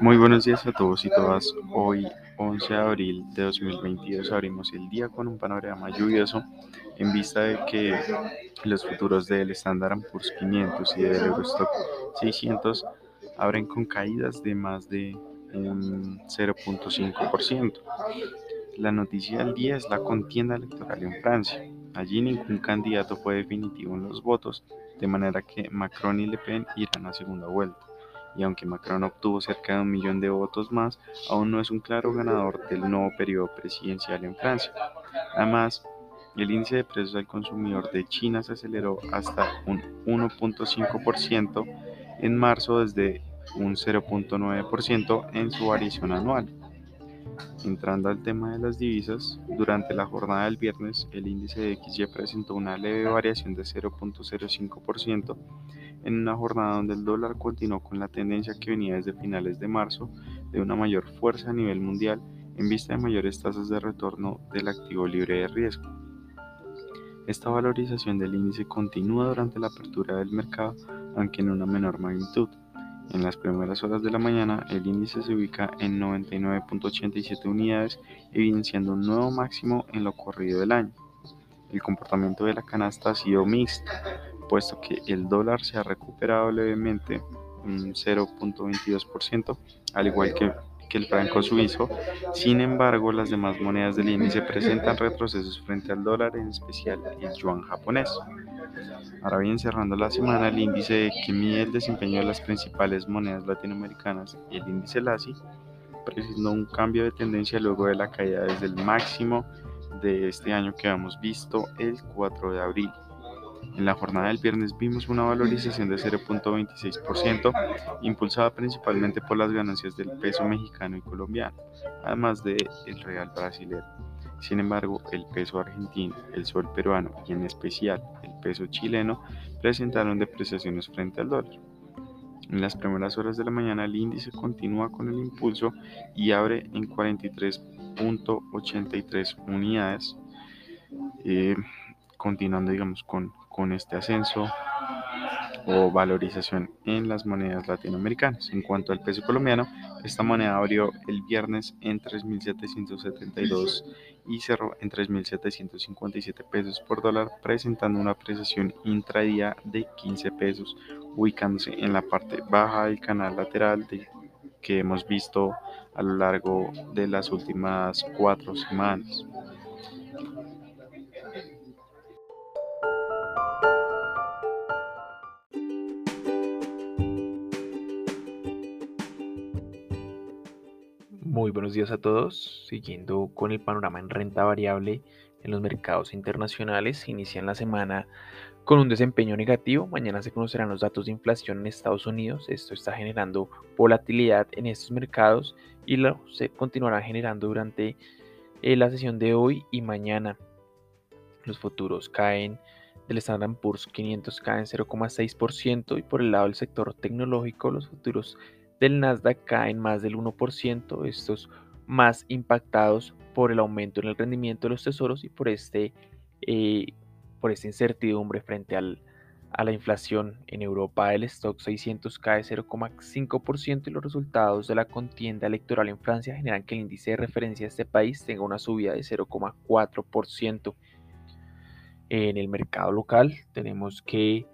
Muy buenos días a todos y todas. Hoy, 11 de abril de 2022, abrimos el día con un panorama lluvioso en vista de que los futuros del Standard Poor's 500 y del Eurostock 600 abren con caídas de más de un 0.5%. La noticia del día es la contienda electoral en Francia. Allí ningún candidato fue definitivo en los votos, de manera que Macron y Le Pen irán a segunda vuelta. Y aunque Macron obtuvo cerca de un millón de votos más, aún no es un claro ganador del nuevo periodo presidencial en Francia. Además, el índice de precios al consumidor de China se aceleró hasta un 1.5% en marzo desde un 0.9% en su variación anual. Entrando al tema de las divisas, durante la jornada del viernes el índice de XY presentó una leve variación de 0.05% en una jornada donde el dólar continuó con la tendencia que venía desde finales de marzo de una mayor fuerza a nivel mundial en vista de mayores tasas de retorno del activo libre de riesgo. Esta valorización del índice continúa durante la apertura del mercado, aunque en una menor magnitud. En las primeras horas de la mañana, el índice se ubica en 99.87 unidades, evidenciando un nuevo máximo en lo corrido del año. El comportamiento de la canasta ha sido mixto, puesto que el dólar se ha recuperado levemente un 0.22%, al igual que, que el franco suizo. Sin embargo, las demás monedas del índice presentan retrocesos frente al dólar, en especial el yuan japonés. Ahora bien, cerrando la semana, el índice que mide el desempeño de las principales monedas latinoamericanas, el índice LASI, presentó un cambio de tendencia luego de la caída desde el máximo de este año que hemos visto el 4 de abril. En la jornada del viernes vimos una valorización de 0.26%, impulsada principalmente por las ganancias del peso mexicano y colombiano, además del real brasileño. Sin embargo, el peso argentino, el sol peruano y en especial el peso chileno presentaron depreciaciones frente al dólar. En las primeras horas de la mañana el índice continúa con el impulso y abre en 43.83 unidades, eh, continuando digamos con, con este ascenso o valorización en las monedas latinoamericanas. En cuanto al peso colombiano, esta moneda abrió el viernes en 3.772 y cerró en 3.757 pesos por dólar, presentando una apreciación intradía de 15 pesos, ubicándose en la parte baja del canal lateral de, que hemos visto a lo largo de las últimas cuatro semanas. Muy buenos días a todos. Siguiendo con el panorama en renta variable en los mercados internacionales, inician la semana con un desempeño negativo. Mañana se conocerán los datos de inflación en Estados Unidos. Esto está generando volatilidad en estos mercados y lo se continuará generando durante eh, la sesión de hoy y mañana. Los futuros caen del Standard Poor's 500 caen 0,6% y por el lado del sector tecnológico los futuros del Nasdaq caen más del 1%, estos más impactados por el aumento en el rendimiento de los tesoros y por, este, eh, por esta incertidumbre frente a la inflación. En Europa el stock 600 cae 0,5% y los resultados de la contienda electoral en Francia generan que el índice de referencia de este país tenga una subida de 0,4%. En el mercado local tenemos que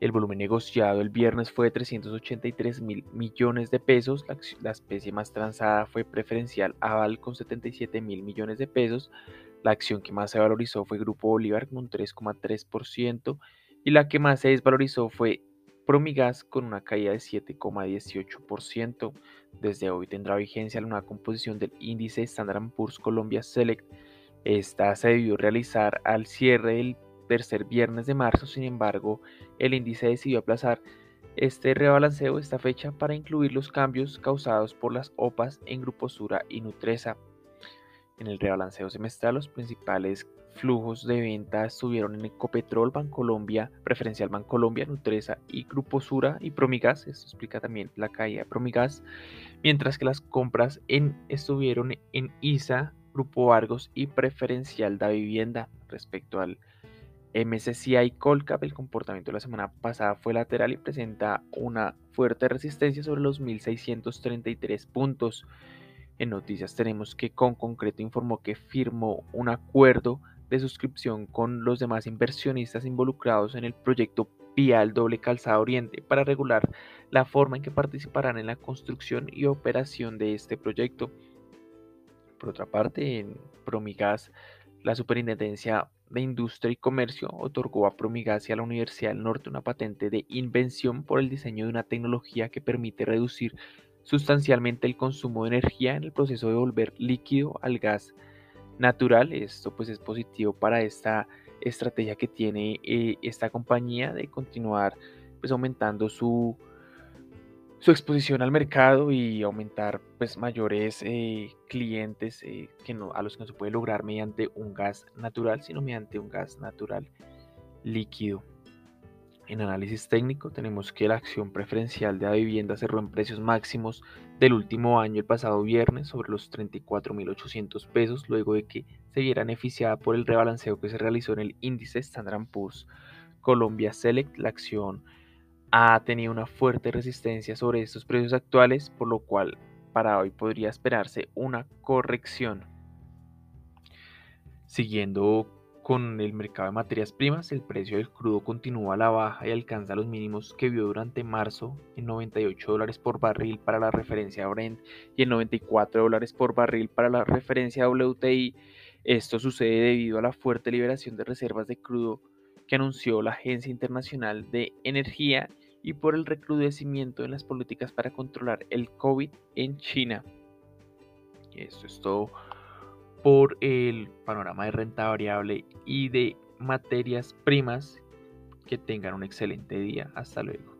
el volumen negociado el viernes fue de 383 mil millones de pesos. La, especie más transada fue preferencial Aval con 77 mil millones de pesos. La acción que más se valorizó fue Grupo Bolívar con un 3,3% y la que más se desvalorizó fue Promigas con una caída de 7,18%. Desde hoy tendrá vigencia la nueva composición del índice Standard Poor's Colombia Select. Esta se debió realizar al cierre del tercer viernes de marzo, sin embargo, el índice decidió aplazar este rebalanceo esta fecha para incluir los cambios causados por las OPAs en Grupo Sura y Nutresa. En el rebalanceo semestral, los principales flujos de venta estuvieron en Ecopetrol, Bancolombia, Preferencial Bancolombia, Nutresa y Grupo Sura y Promigas. Esto explica también la caída de Promigas. Mientras que las compras en, estuvieron en ISA, Grupo Argos y Preferencial da Vivienda. Respecto al MSCI Colcap, el comportamiento de la semana pasada fue lateral y presenta una fuerte resistencia sobre los 1.633 puntos. En noticias tenemos que Con Concreto informó que firmó un acuerdo de suscripción con los demás inversionistas involucrados en el proyecto Vial Doble Calzada Oriente para regular la forma en que participarán en la construcción y operación de este proyecto. Por otra parte, en Promigas, la Superintendencia de Industria y Comercio otorgó a Promigas a la Universidad del Norte una patente de invención por el diseño de una tecnología que permite reducir sustancialmente el consumo de energía en el proceso de volver líquido al gas natural. Esto pues es positivo para esta estrategia que tiene eh, esta compañía de continuar pues aumentando su, su exposición al mercado y aumentar pues mayores eh, clientes eh, que no, a los que no se puede lograr mediante un gas natural, sino mediante un gas natural líquido. En análisis técnico tenemos que la acción preferencial de la vivienda cerró en precios máximos del último año el pasado viernes sobre los 34.800 pesos luego de que se viera beneficiada por el rebalanceo que se realizó en el índice Standard Poor's Colombia Select. La acción ha tenido una fuerte resistencia sobre estos precios actuales, por lo cual para hoy podría esperarse una corrección. Siguiendo con el mercado de materias primas, el precio del crudo continúa a la baja y alcanza los mínimos que vio durante marzo en 98 dólares por barril para la referencia Brent y en 94 dólares por barril para la referencia WTI. Esto sucede debido a la fuerte liberación de reservas de crudo que anunció la Agencia Internacional de Energía y por el recrudecimiento en las políticas para controlar el COVID en China. Esto es todo por el panorama de renta variable y de materias primas. Que tengan un excelente día. Hasta luego.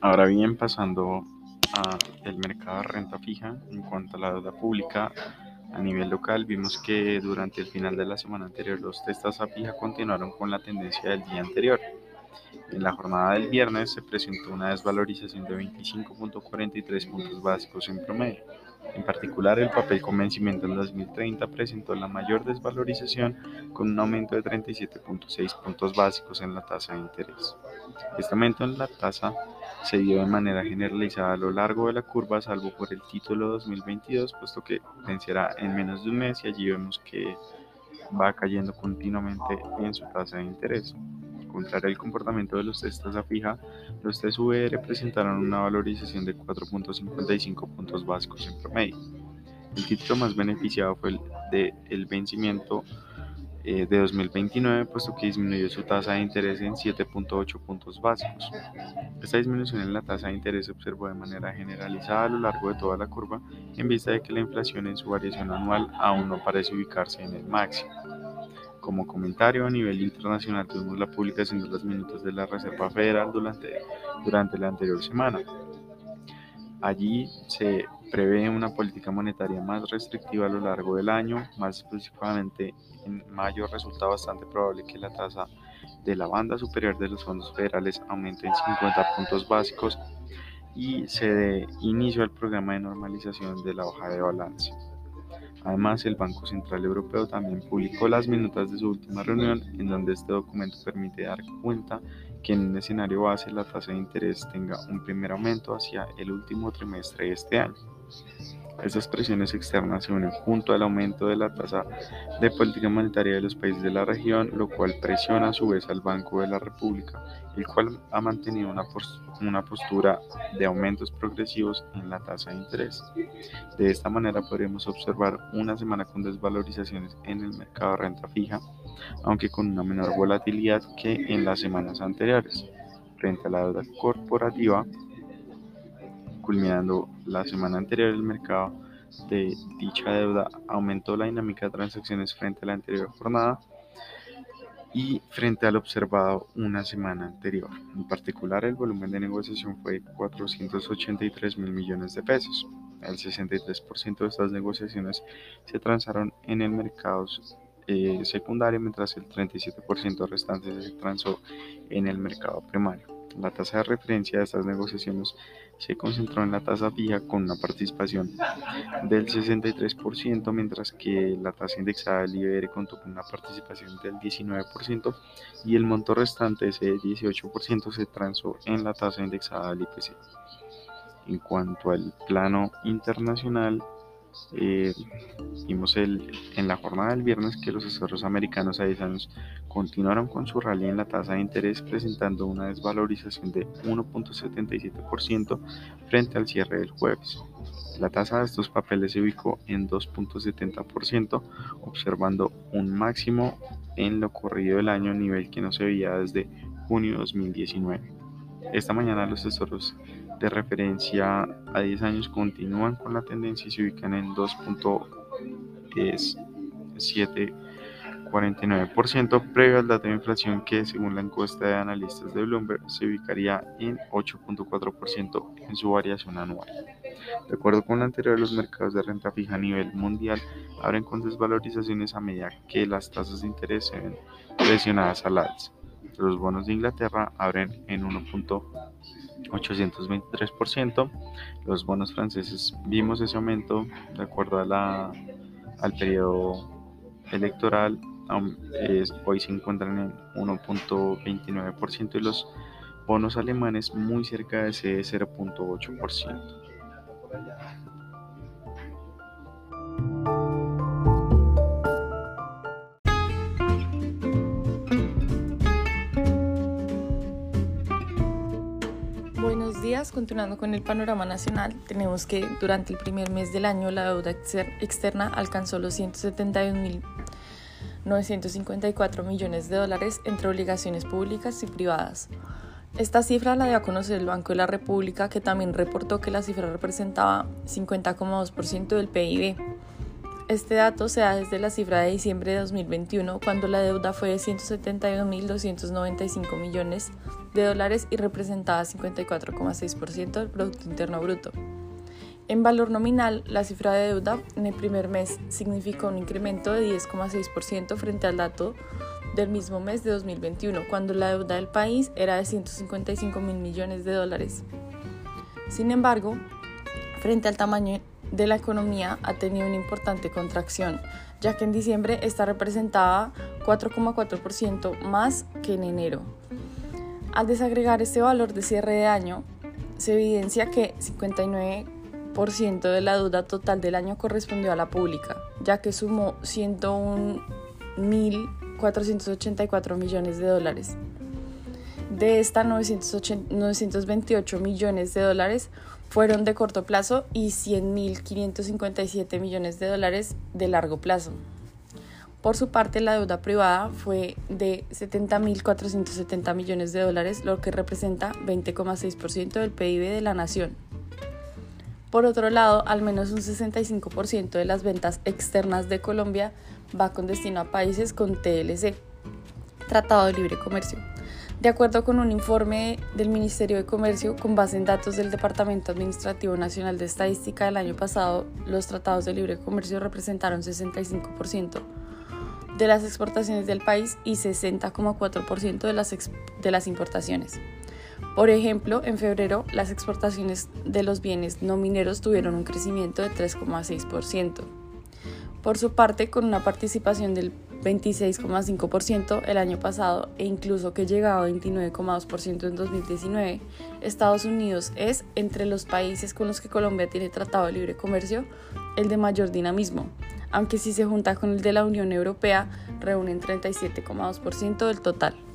Ahora bien, pasando el mercado de renta fija en cuanto a la deuda pública a nivel local vimos que durante el final de la semana anterior los testas a fija continuaron con la tendencia del día anterior. En la jornada del viernes se presentó una desvalorización de 25.43 puntos básicos en promedio. En particular, el papel con vencimiento en 2030 presentó la mayor desvalorización con un aumento de 37.6 puntos básicos en la tasa de interés. Este aumento en la tasa se dio de manera generalizada a lo largo de la curva, salvo por el título 2022, puesto que vencerá en menos de un mes y allí vemos que va cayendo continuamente en su tasa de interés. Contrario al comportamiento de los testas a fija, los TSVR presentaron una valorización de 4.55 puntos básicos en promedio. El título más beneficiado fue el de el vencimiento eh, de 2029, puesto que disminuyó su tasa de interés en 7.8 puntos básicos. Esta disminución en la tasa de interés se observó de manera generalizada a lo largo de toda la curva, en vista de que la inflación en su variación anual aún no parece ubicarse en el máximo. Como comentario a nivel internacional tuvimos la publicación de los minutos de la Reserva Federal durante, durante la anterior semana. Allí se prevé una política monetaria más restrictiva a lo largo del año, más específicamente en mayo resulta bastante probable que la tasa de la banda superior de los fondos federales aumente en 50 puntos básicos y se dé inicio al programa de normalización de la hoja de balance. Además, el Banco Central Europeo también publicó las minutas de su última reunión, en donde este documento permite dar cuenta que en un escenario base la tasa de interés tenga un primer aumento hacia el último trimestre de este año. Estas presiones externas se unen junto al aumento de la tasa de política monetaria de los países de la región, lo cual presiona a su vez al Banco de la República, el cual ha mantenido una, una postura de aumentos progresivos en la tasa de interés. De esta manera podremos observar una semana con desvalorizaciones en el mercado de renta fija, aunque con una menor volatilidad que en las semanas anteriores. Frente a la deuda corporativa, culminando la semana anterior el mercado de dicha deuda aumentó la dinámica de transacciones frente a la anterior jornada y frente al observado una semana anterior. En particular, el volumen de negociación fue 483 mil millones de pesos. El 63% de estas negociaciones se transaron en el mercado eh, secundario, mientras el 37% restante se transó en el mercado primario. La tasa de referencia de estas negociaciones se concentró en la tasa fija con una participación del 63%, mientras que la tasa indexada del IBR contó con una participación del 19% y el monto restante, ese 18%, se transó en la tasa indexada del IPC. En cuanto al plano internacional, eh, vimos el, en la jornada del viernes que los tesoros americanos a 10 años continuaron con su rally en la tasa de interés presentando una desvalorización de 1.77% frente al cierre del jueves. La tasa de estos papeles se ubicó en 2.70%, observando un máximo en lo corrido del año, nivel que no se veía desde junio de 2019. Esta mañana los tesoros de referencia a 10 años continúan con la tendencia y se ubican en 2.749% previo al dato de inflación que según la encuesta de analistas de Bloomberg se ubicaría en 8.4% en su variación anual. De acuerdo con lo anterior, los mercados de renta fija a nivel mundial abren con desvalorizaciones a medida que las tasas de interés se ven presionadas al alza. Los bonos de Inglaterra abren en 1.4%. 823%. Los bonos franceses vimos ese aumento de acuerdo a la, al periodo electoral. hoy se encuentran en 1.29% y los bonos alemanes muy cerca de ese 0.8%. continuando con el panorama nacional, tenemos que durante el primer mes del año la deuda externa alcanzó los 171.954 millones de dólares entre obligaciones públicas y privadas. Esta cifra la dio a conocer el Banco de la República, que también reportó que la cifra representaba 50,2% del PIB. Este dato se da desde la cifra de diciembre de 2021, cuando la deuda fue de 171.295 millones de dólares y representaba 54,6% del Producto Interno Bruto. En valor nominal, la cifra de deuda en el primer mes significó un incremento de 10,6% frente al dato del mismo mes de 2021, cuando la deuda del país era de 155 mil millones de dólares. Sin embargo, frente al tamaño de la economía ha tenido una importante contracción, ya que en diciembre esta representaba 4,4% más que en enero. Al desagregar este valor de cierre de año, se evidencia que 59% de la deuda total del año correspondió a la pública, ya que sumó 101.484 millones de dólares. De esta 928 millones de dólares fueron de corto plazo y 100.557 millones de dólares de largo plazo. Por su parte, la deuda privada fue de 70.470 millones de dólares, lo que representa 20,6% del PIB de la nación. Por otro lado, al menos un 65% de las ventas externas de Colombia va con destino a países con TLC, Tratado de Libre Comercio. De acuerdo con un informe del Ministerio de Comercio, con base en datos del Departamento Administrativo Nacional de Estadística del año pasado, los tratados de libre comercio representaron 65% de las exportaciones del país y 60,4% de las, de las importaciones. Por ejemplo, en febrero las exportaciones de los bienes no mineros tuvieron un crecimiento de 3,6%. Por su parte, con una participación del 26,5% el año pasado e incluso que llegaba a 29,2% en 2019, Estados Unidos es, entre los países con los que Colombia tiene tratado de libre comercio, el de mayor dinamismo, aunque si se junta con el de la Unión Europea, reúnen 37,2% del total.